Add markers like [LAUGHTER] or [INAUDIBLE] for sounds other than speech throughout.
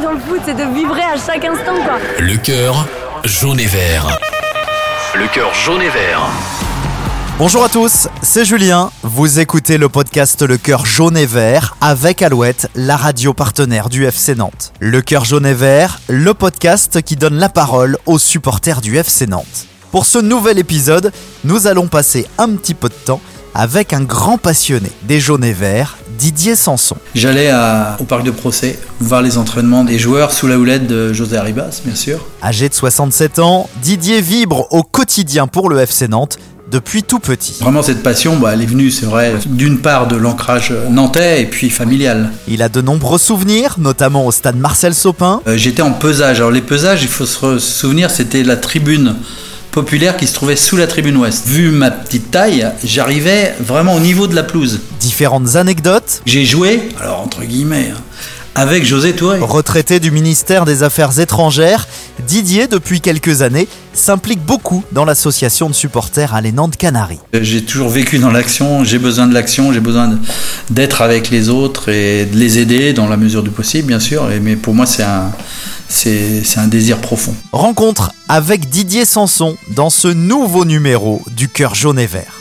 dans le foot, c'est de vibrer à chaque instant, quoi. Le cœur jaune et vert. Le cœur jaune et vert. Bonjour à tous, c'est Julien. Vous écoutez le podcast Le Cœur Jaune et Vert avec Alouette, la radio partenaire du FC Nantes. Le Cœur Jaune et Vert, le podcast qui donne la parole aux supporters du FC Nantes. Pour ce nouvel épisode, nous allons passer un petit peu de temps avec un grand passionné des jaunes et verts, Didier Sanson. J'allais au parc de procès voir les entraînements des joueurs sous la houlette de José Arribas, bien sûr. Âgé de 67 ans, Didier vibre au quotidien pour le FC Nantes depuis tout petit. Vraiment cette passion, bah, elle est venue, c'est vrai, d'une part de l'ancrage nantais et puis familial. Il a de nombreux souvenirs, notamment au stade Marcel Sopin. Euh, j'étais en pesage. Alors les pesages, il faut se souvenir, c'était la tribune populaire qui se trouvait sous la tribune ouest. Vu ma petite taille, j'arrivais vraiment au niveau de la pelouse. Différentes anecdotes. J'ai joué, alors entre guillemets, hein, avec José Touré. Retraité du ministère des Affaires étrangères, Didier, depuis quelques années, s'implique beaucoup dans l'association de supporters à Nantes Canaries. J'ai toujours vécu dans l'action, j'ai besoin de l'action, j'ai besoin d'être avec les autres et de les aider dans la mesure du possible, bien sûr. Mais pour moi, c'est un, c'est un désir profond. Rencontre avec Didier Sanson dans ce nouveau numéro du Cœur jaune et vert.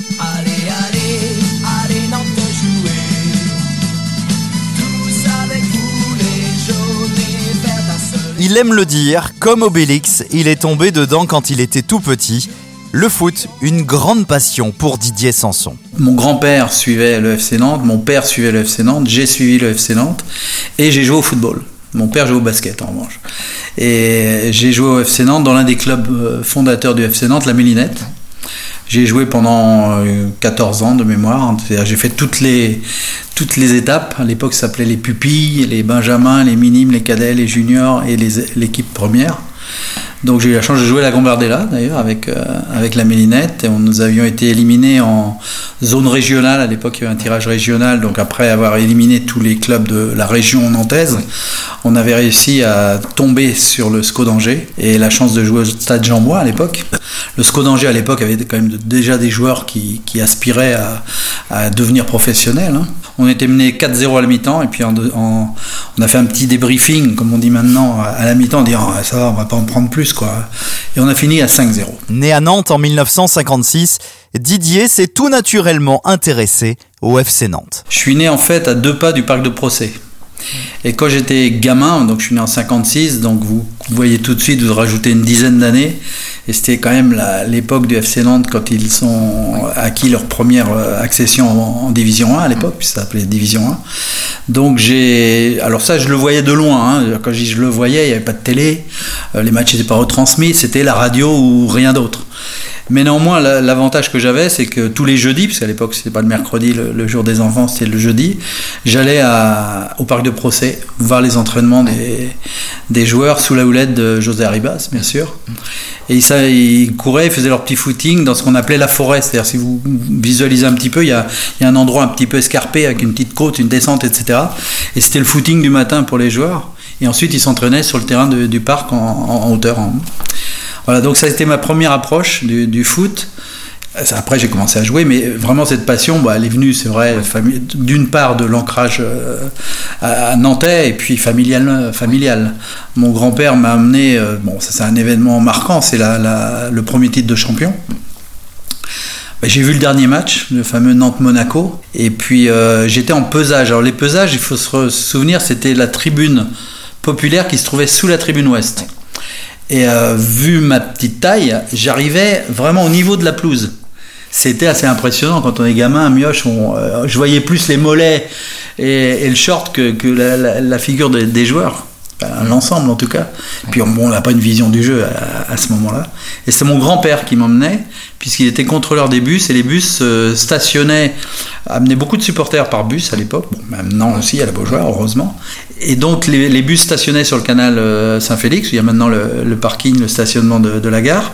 Il aime le dire, comme Obélix, il est tombé dedans quand il était tout petit. Le foot, une grande passion pour Didier Sanson. Mon grand-père suivait le FC Nantes, mon père suivait le FC Nantes, j'ai suivi le FC Nantes et j'ai joué au football. Mon père jouait au basket en revanche. Et j'ai joué au FC Nantes dans l'un des clubs euh, fondateurs du FC Nantes, la Mélinette. J'ai joué pendant 14 euh, ans de mémoire. J'ai fait toutes les, toutes les étapes. À l'époque, ça s'appelait les pupilles, les benjamins, les minimes, les cadets, les juniors et l'équipe première. Donc j'ai eu la chance de jouer la Gambardella d'ailleurs avec, euh, avec la Mélinette et nous avions été éliminés en zone régionale. À l'époque il y avait un tirage régional, donc après avoir éliminé tous les clubs de la région nantaise, on avait réussi à tomber sur le SCO d'Angers et la chance de jouer au stade Jean Bois à l'époque. Le SCO d'Angers à l'époque avait quand même déjà des joueurs qui, qui aspiraient à, à, devenir professionnels. Hein. On était mené 4-0 à la mi-temps et puis en, on a fait un petit débriefing, comme on dit maintenant, à la mi-temps, en disant ah, ça va, on va pas en prendre plus quoi. Et on a fini à 5-0. Né à Nantes en 1956, Didier s'est tout naturellement intéressé au FC Nantes. Je suis né en fait à deux pas du parc de procès. Et quand j'étais gamin, donc je suis né en 56, donc vous voyez tout de suite, vous rajoutez une dizaine d'années, et c'était quand même l'époque du FC Nantes quand ils sont acquis leur première euh, accession en, Division 1 à l'époque, puis ça s'appelait Division 1. Donc j'ai, alors ça je le voyais de loin, hein. quand je, je le voyais, il n'y avait pas de télé, euh, les matchs n'étaient pas retransmis, c'était la radio ou rien d'autre. Mais néanmoins, l'avantage que j'avais, c'est que tous les jeudis, parce qu'à l'époque c'était pas le mercredi, le, jour des enfants, c'était le jeudi, j'allais au parc de procès voir les entraînements des, des joueurs sous la houlette de José Arribas, bien sûr. Et ça, ils couraient, ils faisaient leur petit footing dans ce qu'on appelait la forêt. C'est-à-dire, si vous visualisez un petit peu, il y, a, un endroit un petit peu escarpé avec une petite côte, une descente, etc. Et c'était le footing du matin pour les joueurs. Et ensuite, ils s'entraînaient sur le terrain du parc en hauteur. Voilà, donc ça a été ma première approche du, foot. Après, j'ai commencé à jouer, mais vraiment cette passion, bah, elle est venue, c'est vrai, d'une part de l'ancrage euh, à Nantais et puis familial. familial. Mon grand-père m'a amené, euh, bon, ça c'est un événement marquant, c'est le premier titre de champion. Bah, j'ai vu le dernier match, le fameux Nantes-Monaco, et puis euh, j'étais en pesage. Alors les pesages, il faut se souvenir, c'était la tribune populaire qui se trouvait sous la tribune ouest. Et euh, vu ma petite taille, j'arrivais vraiment au niveau de la pelouse. C'était assez impressionnant quand on est gamin, à mioche, euh, je voyais plus les mollets et, le short que, la, figure des joueurs l'ensemble en tout cas. Puis on n'a pas une vision du jeu à, ce moment-là. Et c'est mon grand-père qui m'emmenait, puisqu'il était contrôleur des bus, et les bus euh, stationnaient, amenaient beaucoup de supporters par bus à l'époque, bon, maintenant aussi à la Beaujoire, heureusement. Et donc les, bus stationnaient sur le canal euh, Saint-Félix, où il y a maintenant le, parking, le stationnement de, la gare,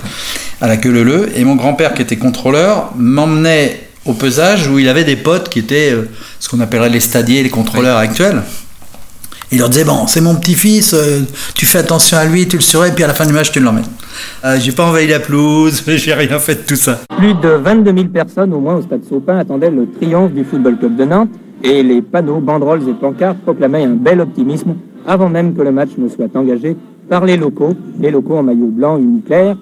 à la queue leu et mon grand-père qui était contrôleur m'emmenait au pesage où il avait des potes qui étaient euh, ce qu'on appellerait les stadiers, les contrôleurs actuels. Il leur disait Bon, c'est mon petit-fils, euh, tu fais attention à lui, tu le surveilles, puis à la fin du match, tu l'emmènes. Euh, j'ai pas envahi la pelouse, [LAUGHS] j'ai rien fait de tout ça. Plus de 22 000 personnes au moins au stade Saupin attendaient le triomphe du Football Club de Nantes et les panneaux, banderoles et pancartes proclamaient un bel optimisme avant même que le match ne soit engagé par les locaux, les locaux en maillot blanc uniclair,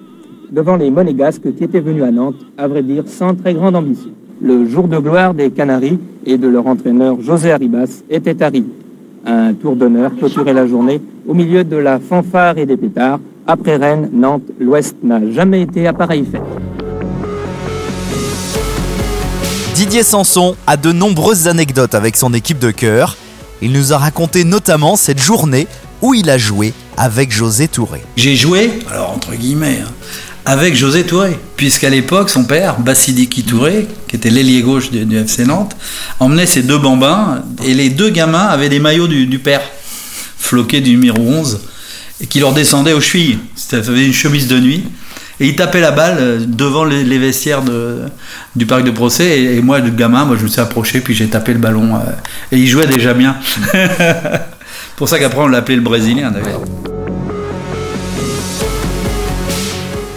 devant les monégasques qui étaient venus à Nantes, à vrai dire, sans très grande ambition. Le jour de gloire des Canaries et de leur entraîneur José Arribas était arrivé. Un tour d'honneur clôturait la journée au milieu de la fanfare et des pétards. Après Rennes, Nantes, l'Ouest n'a jamais été à pareille fête. Didier Sanson a de nombreuses anecdotes avec son équipe de cœur. Il nous a raconté notamment cette journée où il a joué avec José Touré. J'ai joué, alors entre guillemets, hein, avec José Touré, puisqu'à l'époque, son père, Bassidiki Touré, qui était l'ailier gauche du, FC Nantes, emmenait ses deux bambins, et les deux gamins avaient des maillots du, père, floqués du numéro 11, et qui leur descendaient aux chevilles. C'était une chemise de nuit. Il tapait la balle euh, devant les, vestiaires du parc de procès. Et, moi, le gamin, moi, je me suis approché, puis j'ai tapé le ballon. Euh, et il jouait déjà bien. [LAUGHS] Pour ça qu'après, on l'appelait le Brésilien, d'ailleurs.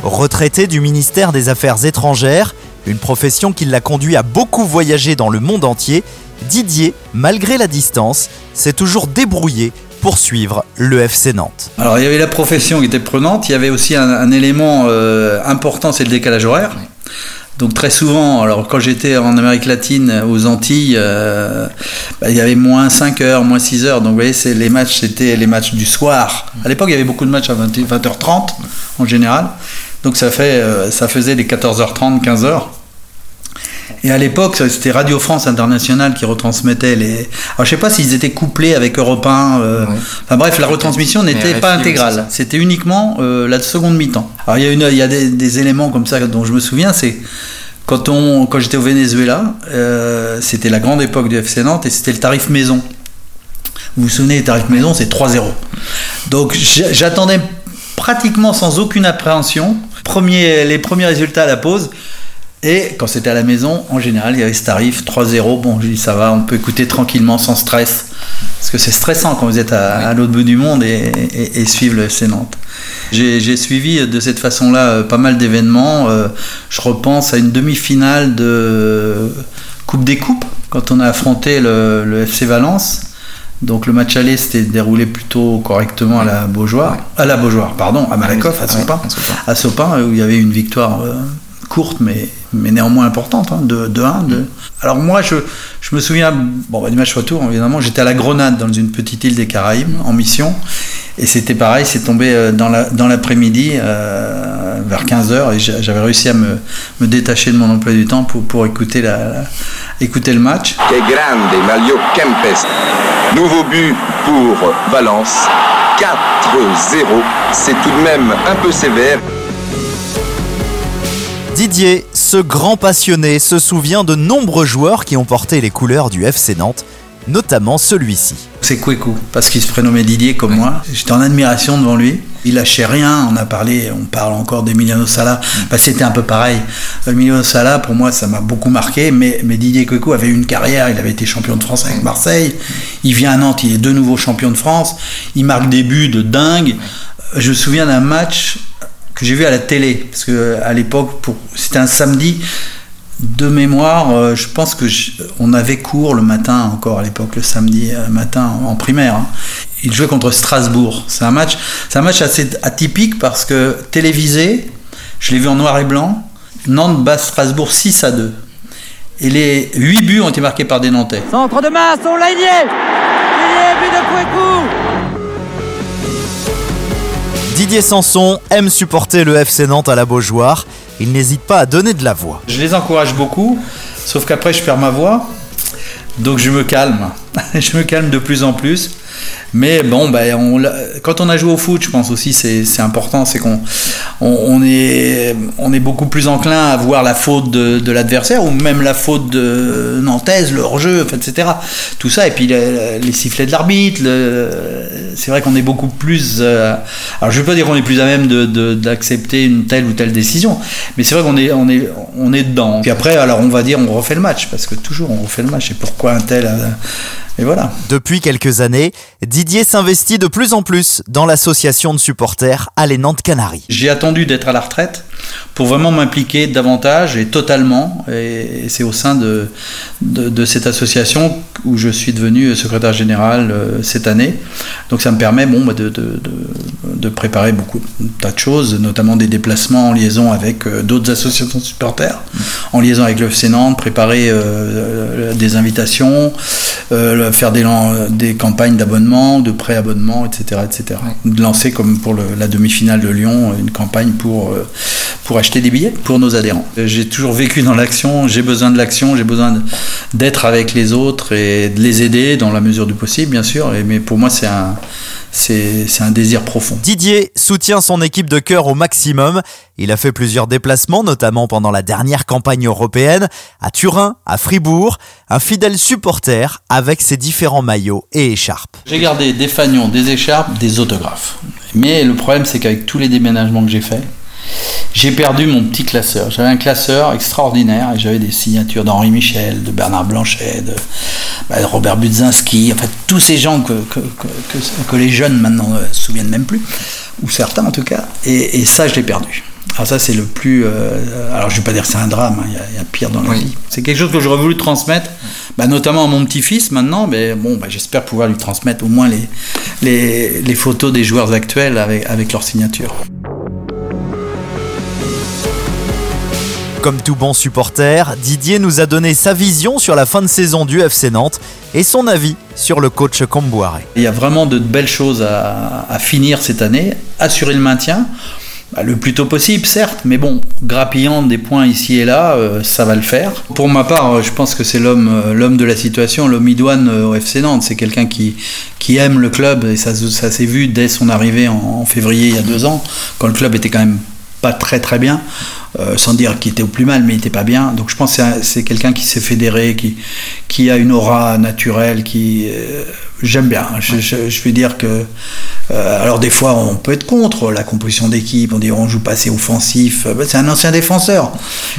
Retraité du ministère des Affaires étrangères, une profession qui l'a conduit à beaucoup voyager dans le monde entier, Didier, malgré la distance, s'est toujours débrouillé pour suivre le FC Nantes. Alors il y avait la profession qui était prenante, il y avait aussi un, élément euh, important, c'est le décalage horaire. Donc très souvent, alors quand j'étais en Amérique latine, aux Antilles, euh, bah, il y avait moins 5 heures, moins 6 heures. Donc vous voyez, les matchs, c'était les matchs du soir. À l'époque, il y avait beaucoup de matchs à 20, h 30 en général. Donc ça, fait, euh, ça faisait des 14h30, 15h. Et à l'époque, c'était Radio France Internationale qui retransmettait les. Alors je sais pas s'ils étaient couplés avec Europe 1. Euh, enfin bref, la retransmission n'était pas intégrale. C'était uniquement euh, la seconde mi-temps. Alors il y a, une, il y a des, éléments comme ça dont je me souviens, c'est quand, on, quand j'étais au Venezuela, euh, c'était la grande époque du FC Nantes et c'était le tarif maison. Vous vous souvenez, le tarif maison, c'est 3-0. Donc j'attendais pratiquement sans aucune appréhension premier, les premiers résultats à la pause. Et quand c'était à la maison, en général, il y avait ce tarif 3-0. Bon, je dis ça va, on peut écouter tranquillement, sans stress. Parce que c'est stressant quand vous êtes à, l'autre bout du monde et, et, suivre le FC Nantes. J'ai suivi de cette façon-là euh, pas mal d'événements. Euh, je repense à une demi-finale de Coupe des Coupes, quand on a affronté le, FC Valence. Donc le match aller s'était déroulé plutôt correctement à la Beaujoire, à la Beaujoire, pardon, à Malakoff, à Sopin, à Sopin, où il y avait une victoire euh, courte mais, mais néanmoins importante, hein, de, de 1. De... Alors moi, je, je me souviens, bon, bah, du match retour, évidemment, j'étais à la Grenade, dans une petite île des Caraïbes, en mission, et c'était pareil, c'est tombé euh, dans l'après-midi, euh, vers 15h, et j'avais réussi à me, me, détacher de mon emploi du temps pour, pour écouter, la, écouter le match. Que grande, Mario Kempes. Nouveau but pour Valence. 4-0. C'est tout de même un peu sévère. Didier, ce grand passionné, se souvient de nombreux joueurs qui ont porté les couleurs du FC Nantes, notamment celui-ci. C'est Kwekou, parce qu'il se prénommait Didier comme moi. J'étais en admiration devant lui. Il lâchait rien. On a parlé, on parle encore d'Emiliano Sala. Bah, c'était un peu pareil. Emiliano Sala, pour moi, ça m'a beaucoup marqué. Mais, mais Didier Kwekou avait eu une carrière. Il avait été champion de France avec Marseille. Il vient à Nantes, il est de nouveau champion de France. Il marque des buts de dingue. Je me souviens d'un match que j'ai vu à la télé, parce que à l'époque, pour, c'était un samedi de mémoire. Euh, je pense que on avait cours le matin encore à l'époque, le samedi euh, matin en, primaire. Hein. Il jouait contre Strasbourg. C'est un match, c'est un match assez atypique parce que télévisé, je l'ai vu en noir et blanc. Nantes bat Strasbourg 6 à 2. Et les 8 buts ont été marqués par des Nantais. Centre de masse, on l'a but de Kouekou Didier Sanson aime supporter le FC Nantes à la Beaujoire. Il n'hésite pas à donner de la voix. Je les encourage beaucoup, sauf qu'après je perds ma voix. Donc je me calme. [LAUGHS] je me calme de plus en plus. Mais bon, ben, quand on a joué au foot, je pense aussi c'est important, c'est qu'on on, est, beaucoup plus enclin à voir la faute de, l'adversaire ou même la faute de Nantes, leur jeu, etc. Tout ça, et puis les, sifflets de l'arbitre, c'est vrai qu'on est beaucoup plus... Euh, alors je ne veux pas dire qu'on est plus à même d'accepter une telle ou telle décision, mais c'est vrai qu'on est, on est, dedans. Puis après, alors on va dire on refait le match, parce que toujours on refait le match, et pourquoi un tel et voilà. Depuis quelques années, Didier s'investit de plus en plus dans l'association de supporters Allez Nantes Canaries. J'ai attendu d'être à la retraite pour vraiment m'impliquer davantage et totalement. Et c'est au sein de, de, cette association où je suis devenu secrétaire général euh, cette année. Donc ça me permet bon, bah, de, de, de préparer beaucoup de tas de choses, notamment des déplacements en liaison avec euh, d'autres associations de supporters, en liaison avec le FC Nantes, préparer euh, des invitations, faire des, des campagnes d'abonnement, de pré-abonnement, etc., etc. De lancer comme pour la demi-finale de Lyon une campagne pour pour acheter des billets pour nos adhérents. J'ai toujours vécu dans l'action, j'ai besoin de l'action, j'ai besoin d'être avec les autres et de les aider dans la mesure du possible, bien sûr. Mais pour moi, c'est un, c'est un désir profond. Didier soutient son équipe de cœur au maximum. Il a fait plusieurs déplacements, notamment pendant la dernière campagne européenne, à Turin, à Fribourg, un fidèle supporter avec ses différents maillots et écharpes. J'ai gardé des fanions, des écharpes, des autographes. Mais le problème, c'est qu'avec tous les déménagements que j'ai faits, j'ai perdu mon petit classeur. J'avais un classeur extraordinaire et j'avais des signatures d'Henri Michel, de Bernard Blanchet, de, bah, Robert Budzinski, en fait tous ces gens que, que, que, les jeunes maintenant ne se souviennent même plus, ou certains en tout cas, et, ça je l'ai perdu. Alors ça c'est le plus... Euh, alors je vais pas dire que c'est un drame, hein, il y, a pire dans la vie. C'est quelque chose que j'aurais voulu transmettre, bah, notamment à mon petit-fils maintenant, mais bon, bah, j'espère pouvoir lui transmettre au moins les, les, les photos des joueurs actuels avec, avec leur signature. Comme tout bon supporter, Didier nous a donné sa vision sur la fin de saison du FC Nantes et son avis sur le coach Comboiré. Il y a vraiment de belles choses à, finir cette année, assurer le maintien. Bah, le plus tôt possible, certes, mais bon, grappillant des points ici et là, euh, ça va le faire. Pour ma part, euh, je pense que c'est l'homme, euh, l'homme de la situation, l'homme idoine au FC Nantes. C'est quelqu'un qui, aime le club et ça, s'est vu dès son arrivée en février il y a deux ans, quand le club était quand même pas très très bien. Euh, sans dire qu'il était au plus mal, mais il n'était pas bien. Donc je pense que c'est quelqu'un qui s'est fédéré, qui, qui a une aura naturelle, qui... Euh, j'aime bien. Je, je, vais dire que... Euh, alors des fois, on peut être contre la composition d'équipe, on dit on joue pas assez offensif. Bah, c'est un ancien défenseur.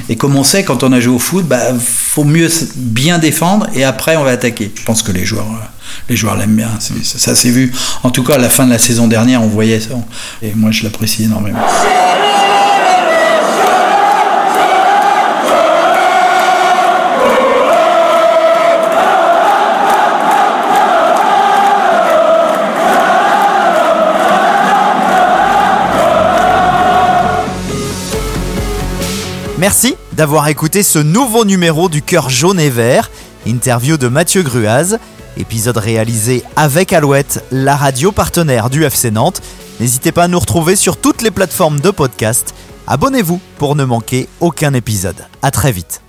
Et comme on sait, quand on a joué au foot, bah, faut mieux bien défendre et après on va attaquer. Je pense que les joueurs les joueurs l'aiment bien. Ça, s'est vu. En tout cas, à la fin de la saison dernière, on voyait ça. Et moi, je l'apprécie énormément. Merci d'avoir écouté ce nouveau numéro du Cœur jaune et vert, interview de Mathieu Gruaz, épisode réalisé avec Alouette, la radio partenaire du FC Nantes. N'hésitez pas à nous retrouver sur toutes les plateformes de podcast. Abonnez-vous pour ne manquer aucun épisode. À très vite.